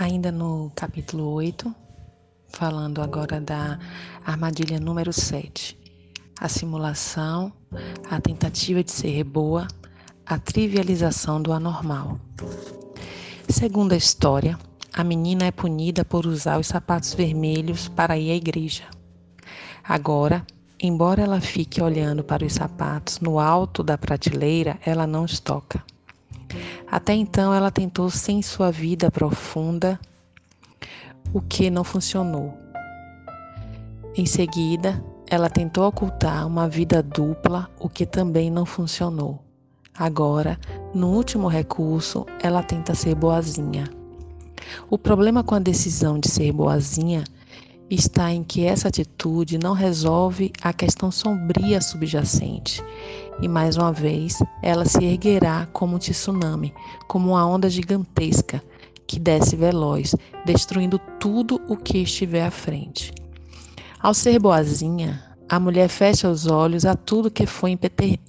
Ainda no capítulo 8, falando agora da armadilha número 7, a simulação, a tentativa de ser boa, a trivialização do anormal. Segundo a história, a menina é punida por usar os sapatos vermelhos para ir à igreja. Agora, embora ela fique olhando para os sapatos no alto da prateleira, ela não os toca. Até então, ela tentou sem sua vida profunda, o que não funcionou. Em seguida, ela tentou ocultar uma vida dupla, o que também não funcionou. Agora, no último recurso, ela tenta ser boazinha. O problema com a decisão de ser boazinha está em que essa atitude não resolve a questão sombria subjacente. E mais uma vez, ela se erguerá como um tsunami, como uma onda gigantesca que desce veloz, destruindo tudo o que estiver à frente. Ao ser boazinha, a mulher fecha os olhos a tudo que foi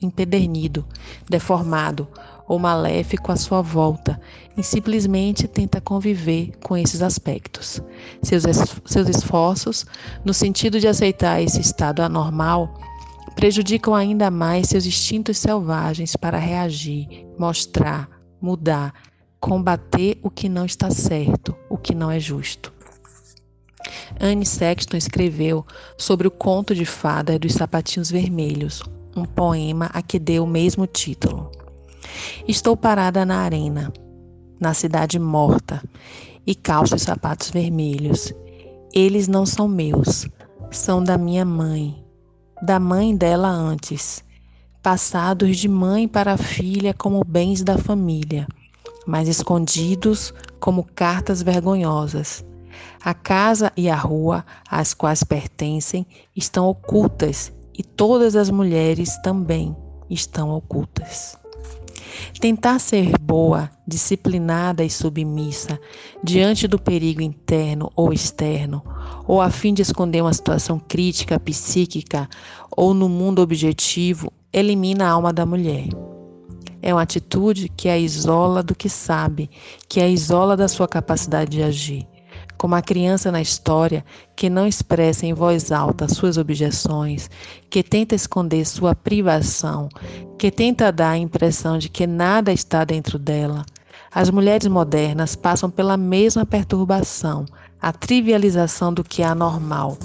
empedernido, deformado ou maléfico à sua volta e simplesmente tenta conviver com esses aspectos. Seus, seus esforços, no sentido de aceitar esse estado anormal, prejudicam ainda mais seus instintos selvagens para reagir, mostrar, mudar, combater o que não está certo, o que não é justo. Anne Sexton escreveu sobre o conto de fada dos sapatinhos vermelhos, um poema a que deu o mesmo título. Estou parada na arena, na cidade morta, e calço os sapatos vermelhos. Eles não são meus, são da minha mãe, da mãe dela antes, passados de mãe para filha como bens da família, mas escondidos como cartas vergonhosas. A casa e a rua às quais pertencem estão ocultas e todas as mulheres também estão ocultas. Tentar ser boa, disciplinada e submissa diante do perigo interno ou externo, ou a fim de esconder uma situação crítica, psíquica ou no mundo objetivo, elimina a alma da mulher. É uma atitude que a isola do que sabe, que a isola da sua capacidade de agir como a criança na história que não expressa em voz alta suas objeções, que tenta esconder sua privação, que tenta dar a impressão de que nada está dentro dela. As mulheres modernas passam pela mesma perturbação, a trivialização do que é anormal.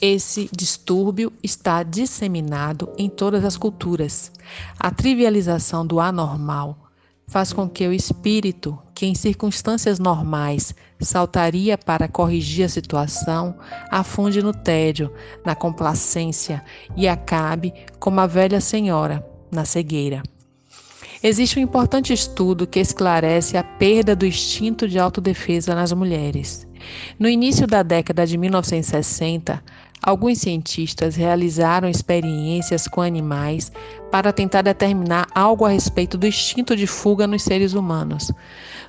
Esse distúrbio está disseminado em todas as culturas. A trivialização do anormal faz com que o espírito, que em circunstâncias normais saltaria para corrigir a situação, afunde no tédio, na complacência e acabe como a velha senhora, na cegueira. Existe um importante estudo que esclarece a perda do instinto de autodefesa nas mulheres. No início da década de 1960, Alguns cientistas realizaram experiências com animais para tentar determinar algo a respeito do instinto de fuga nos seres humanos.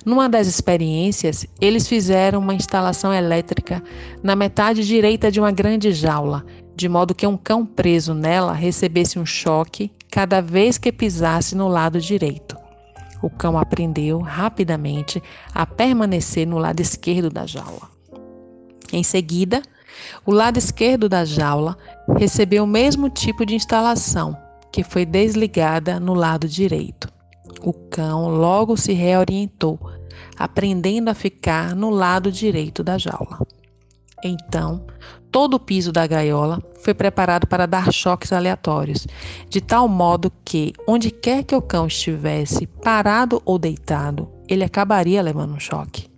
Numa das experiências, eles fizeram uma instalação elétrica na metade direita de uma grande jaula, de modo que um cão preso nela recebesse um choque cada vez que pisasse no lado direito. O cão aprendeu rapidamente a permanecer no lado esquerdo da jaula. Em seguida, o lado esquerdo da jaula recebeu o mesmo tipo de instalação, que foi desligada no lado direito. O cão logo se reorientou, aprendendo a ficar no lado direito da jaula. Então, todo o piso da gaiola foi preparado para dar choques aleatórios, de tal modo que, onde quer que o cão estivesse, parado ou deitado, ele acabaria levando um choque.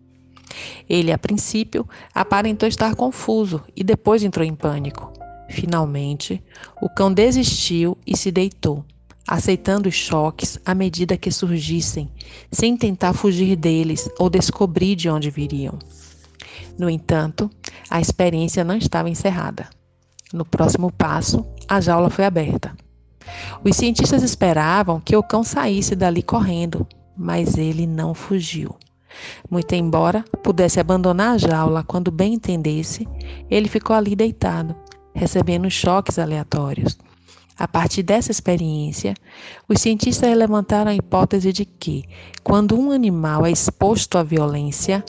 Ele, a princípio, aparentou estar confuso e depois entrou em pânico. Finalmente, o cão desistiu e se deitou, aceitando os choques à medida que surgissem, sem tentar fugir deles ou descobrir de onde viriam. No entanto, a experiência não estava encerrada. No próximo passo, a jaula foi aberta. Os cientistas esperavam que o cão saísse dali correndo, mas ele não fugiu. Muito embora pudesse abandonar a jaula quando bem entendesse, ele ficou ali deitado, recebendo choques aleatórios. A partir dessa experiência, os cientistas levantaram a hipótese de que, quando um animal é exposto à violência,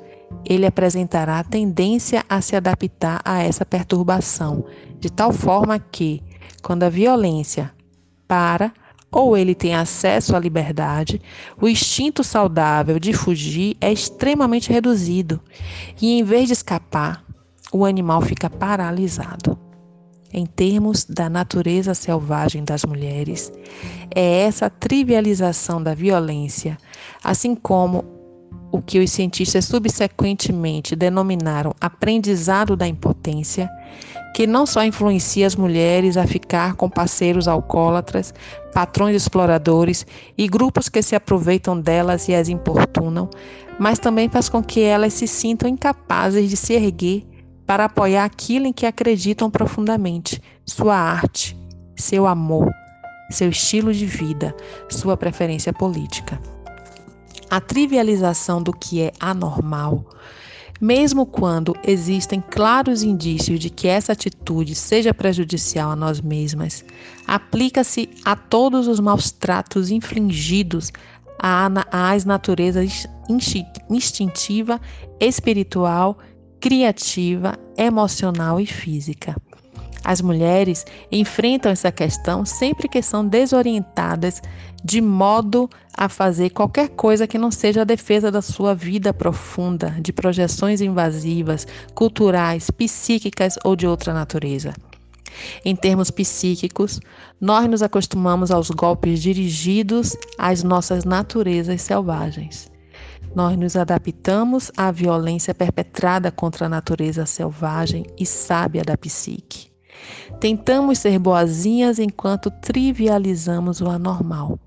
ele apresentará tendência a se adaptar a essa perturbação, de tal forma que, quando a violência para ou ele tem acesso à liberdade, o instinto saudável de fugir é extremamente reduzido e, em vez de escapar, o animal fica paralisado. Em termos da natureza selvagem das mulheres, é essa trivialização da violência, assim como o que os cientistas subsequentemente denominaram aprendizado da impotência, que não só influencia as mulheres a ficar com parceiros alcoólatras, patrões exploradores e grupos que se aproveitam delas e as importunam, mas também faz com que elas se sintam incapazes de se erguer para apoiar aquilo em que acreditam profundamente, sua arte, seu amor, seu estilo de vida, sua preferência política. A trivialização do que é anormal mesmo quando existem claros indícios de que essa atitude seja prejudicial a nós mesmas, aplica-se a todos os maus tratos infligidos às naturezas instintiva, espiritual, criativa, emocional e física. As mulheres enfrentam essa questão sempre que são desorientadas de modo a fazer qualquer coisa que não seja a defesa da sua vida profunda, de projeções invasivas, culturais, psíquicas ou de outra natureza. Em termos psíquicos, nós nos acostumamos aos golpes dirigidos às nossas naturezas selvagens. Nós nos adaptamos à violência perpetrada contra a natureza selvagem e sábia da psique. Tentamos ser boazinhas enquanto trivializamos o anormal.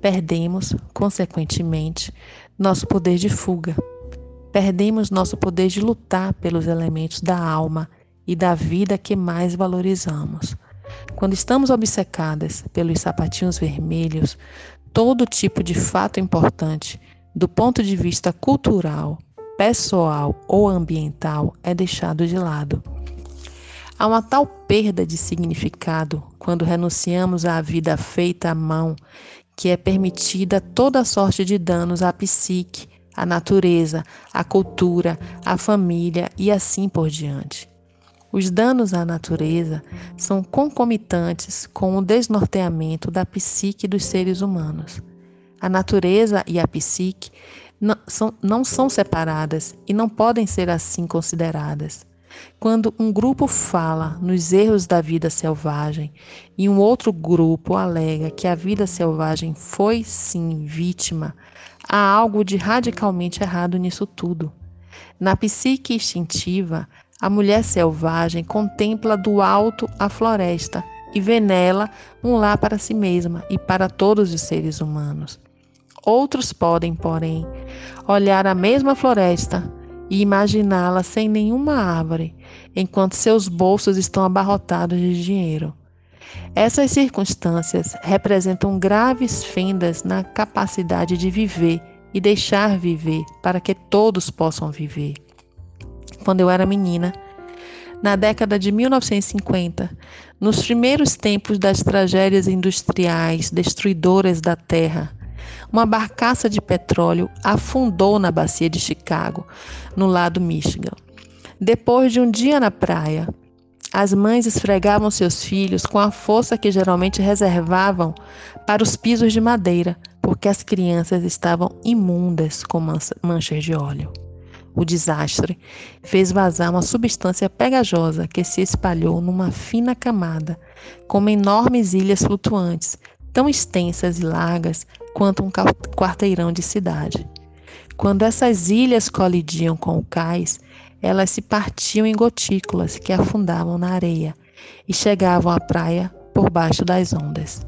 Perdemos, consequentemente, nosso poder de fuga. Perdemos nosso poder de lutar pelos elementos da alma e da vida que mais valorizamos. Quando estamos obcecadas pelos sapatinhos vermelhos, todo tipo de fato importante, do ponto de vista cultural, pessoal ou ambiental, é deixado de lado. Há uma tal perda de significado quando renunciamos à vida feita à mão que é permitida toda sorte de danos à psique, à natureza, à cultura, à família e assim por diante. Os danos à natureza são concomitantes com o desnorteamento da psique dos seres humanos. A natureza e a psique não são, não são separadas e não podem ser assim consideradas. Quando um grupo fala nos erros da vida selvagem e um outro grupo alega que a vida selvagem foi sim vítima, há algo de radicalmente errado nisso tudo. Na psique instintiva, a mulher selvagem contempla do alto a floresta e vê nela um lar para si mesma e para todos os seres humanos. Outros podem, porém, olhar a mesma floresta e imaginá-la sem nenhuma árvore, enquanto seus bolsos estão abarrotados de dinheiro. Essas circunstâncias representam graves fendas na capacidade de viver e deixar viver para que todos possam viver. Quando eu era menina, na década de 1950, nos primeiros tempos das tragédias industriais destruidoras da terra, uma barcaça de petróleo afundou na bacia de Chicago, no lado Michigan. Depois de um dia na praia, as mães esfregavam seus filhos com a força que geralmente reservavam para os pisos de madeira, porque as crianças estavam imundas com manchas de óleo. O desastre fez vazar uma substância pegajosa que se espalhou numa fina camada, como enormes ilhas flutuantes, tão extensas e largas quanto um quarteirão de cidade. Quando essas ilhas colidiam com o cais, elas se partiam em gotículas que afundavam na areia e chegavam à praia por baixo das ondas.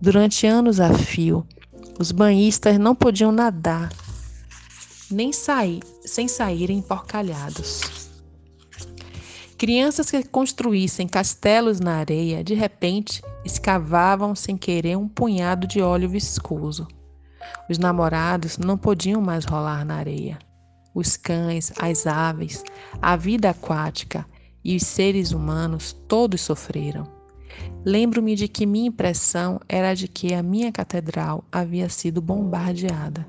Durante anos a fio, os banhistas não podiam nadar nem sair sem saírem porcalhados. Crianças que construíssem castelos na areia, de repente, escavavam sem querer um punhado de óleo viscoso. Os namorados não podiam mais rolar na areia. Os cães, as aves, a vida aquática e os seres humanos todos sofreram. Lembro-me de que minha impressão era de que a minha catedral havia sido bombardeada.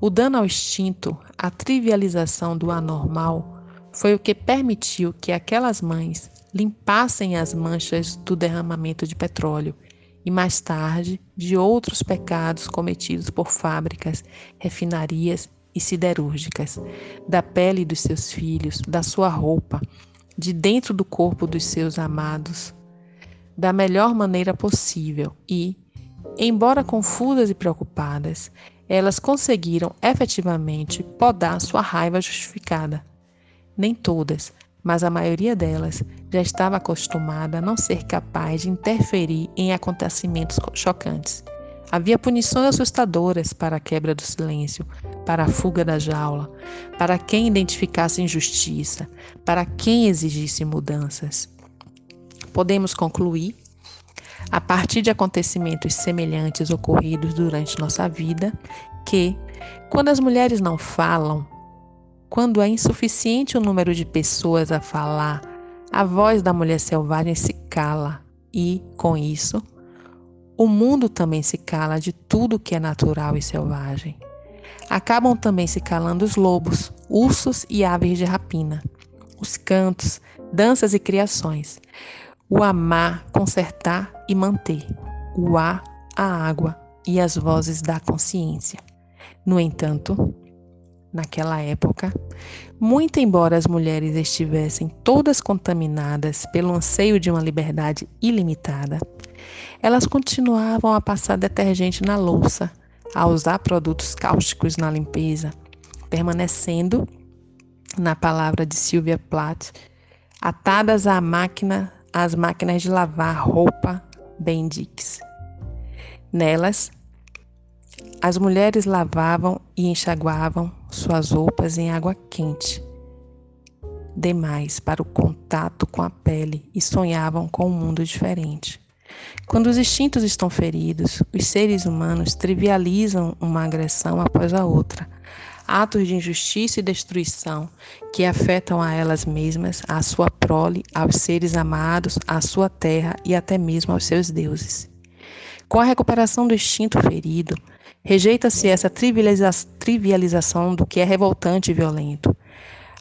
O dano ao instinto, a trivialização do anormal, foi o que permitiu que aquelas mães limpassem as manchas do derramamento de petróleo e mais tarde de outros pecados cometidos por fábricas, refinarias e siderúrgicas, da pele dos seus filhos, da sua roupa, de dentro do corpo dos seus amados, da melhor maneira possível e, embora confusas e preocupadas, elas conseguiram efetivamente podar sua raiva justificada. Nem todas, mas a maioria delas já estava acostumada a não ser capaz de interferir em acontecimentos chocantes. Havia punições assustadoras para a quebra do silêncio, para a fuga da jaula, para quem identificasse injustiça, para quem exigisse mudanças. Podemos concluir, a partir de acontecimentos semelhantes ocorridos durante nossa vida, que, quando as mulheres não falam, quando é insuficiente o número de pessoas a falar, a voz da mulher selvagem se cala e, com isso, o mundo também se cala de tudo que é natural e selvagem. Acabam também se calando os lobos, ursos e aves de rapina, os cantos, danças e criações, o amar, consertar e manter, o ar, a água e as vozes da consciência. No entanto, naquela época, muito embora as mulheres estivessem todas contaminadas pelo anseio de uma liberdade ilimitada, elas continuavam a passar detergente na louça, a usar produtos cáusticos na limpeza, permanecendo, na palavra de Sylvia Plath, atadas à máquina, às máquinas de lavar roupa Bendix. Nelas, as mulheres lavavam e enxaguavam suas roupas em água quente, demais para o contato com a pele e sonhavam com um mundo diferente. Quando os instintos estão feridos, os seres humanos trivializam uma agressão após a outra, atos de injustiça e destruição que afetam a elas mesmas, a sua prole, aos seres amados, à sua terra e até mesmo aos seus deuses. Com a recuperação do instinto ferido, Rejeita-se essa trivialização do que é revoltante e violento.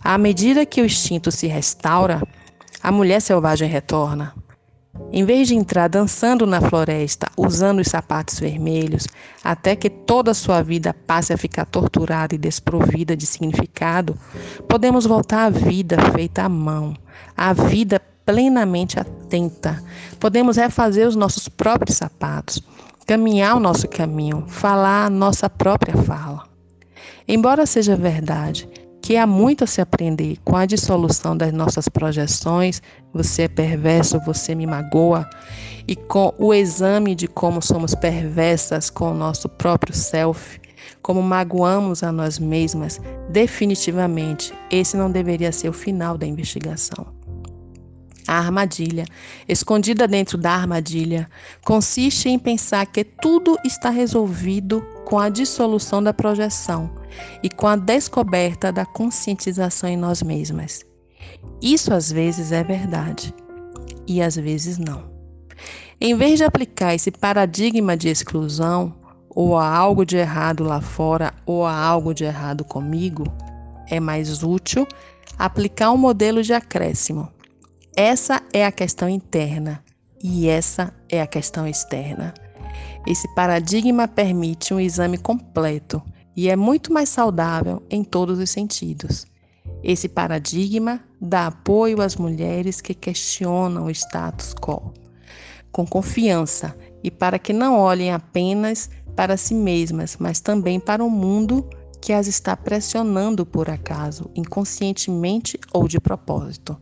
À medida que o instinto se restaura, a mulher selvagem retorna. Em vez de entrar dançando na floresta, usando os sapatos vermelhos, até que toda a sua vida passe a ficar torturada e desprovida de significado, podemos voltar à vida feita à mão, à vida plenamente atenta. Podemos refazer os nossos próprios sapatos, caminhar o nosso caminho, falar a nossa própria fala. Embora seja verdade que há muito a se aprender com a dissolução das nossas projeções, você é perverso, você me magoa, e com o exame de como somos perversas com o nosso próprio self, como magoamos a nós mesmas, definitivamente esse não deveria ser o final da investigação. A armadilha, escondida dentro da armadilha, consiste em pensar que tudo está resolvido com a dissolução da projeção e com a descoberta da conscientização em nós mesmas. Isso às vezes é verdade e às vezes não. Em vez de aplicar esse paradigma de exclusão, ou há algo de errado lá fora, ou há algo de errado comigo, é mais útil aplicar um modelo de acréscimo essa é a questão interna e essa é a questão externa. Esse paradigma permite um exame completo e é muito mais saudável em todos os sentidos. Esse paradigma dá apoio às mulheres que questionam o status quo, com confiança e para que não olhem apenas para si mesmas, mas também para o mundo que as está pressionando por acaso, inconscientemente ou de propósito.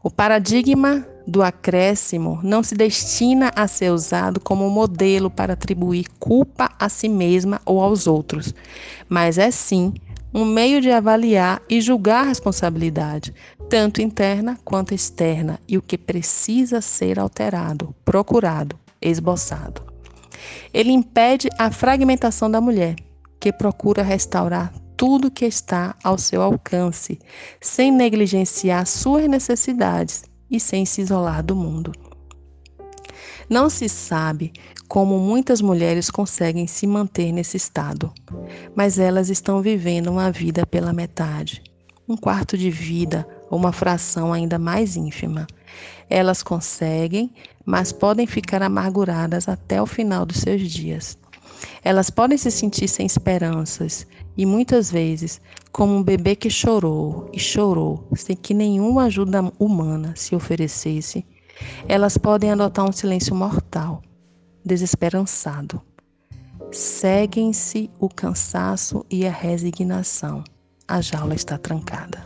O paradigma do acréscimo não se destina a ser usado como modelo para atribuir culpa a si mesma ou aos outros, mas é sim um meio de avaliar e julgar a responsabilidade, tanto interna quanto externa, e o que precisa ser alterado, procurado, esboçado. Ele impede a fragmentação da mulher, que procura restaurar tudo que está ao seu alcance, sem negligenciar suas necessidades e sem se isolar do mundo. Não se sabe como muitas mulheres conseguem se manter nesse estado, mas elas estão vivendo uma vida pela metade, um quarto de vida ou uma fração ainda mais ínfima. Elas conseguem, mas podem ficar amarguradas até o final dos seus dias. Elas podem se sentir sem esperanças e muitas vezes como um bebê que chorou e chorou sem que nenhuma ajuda humana se oferecesse. Elas podem adotar um silêncio mortal, desesperançado. Seguem-se o cansaço e a resignação. A jaula está trancada.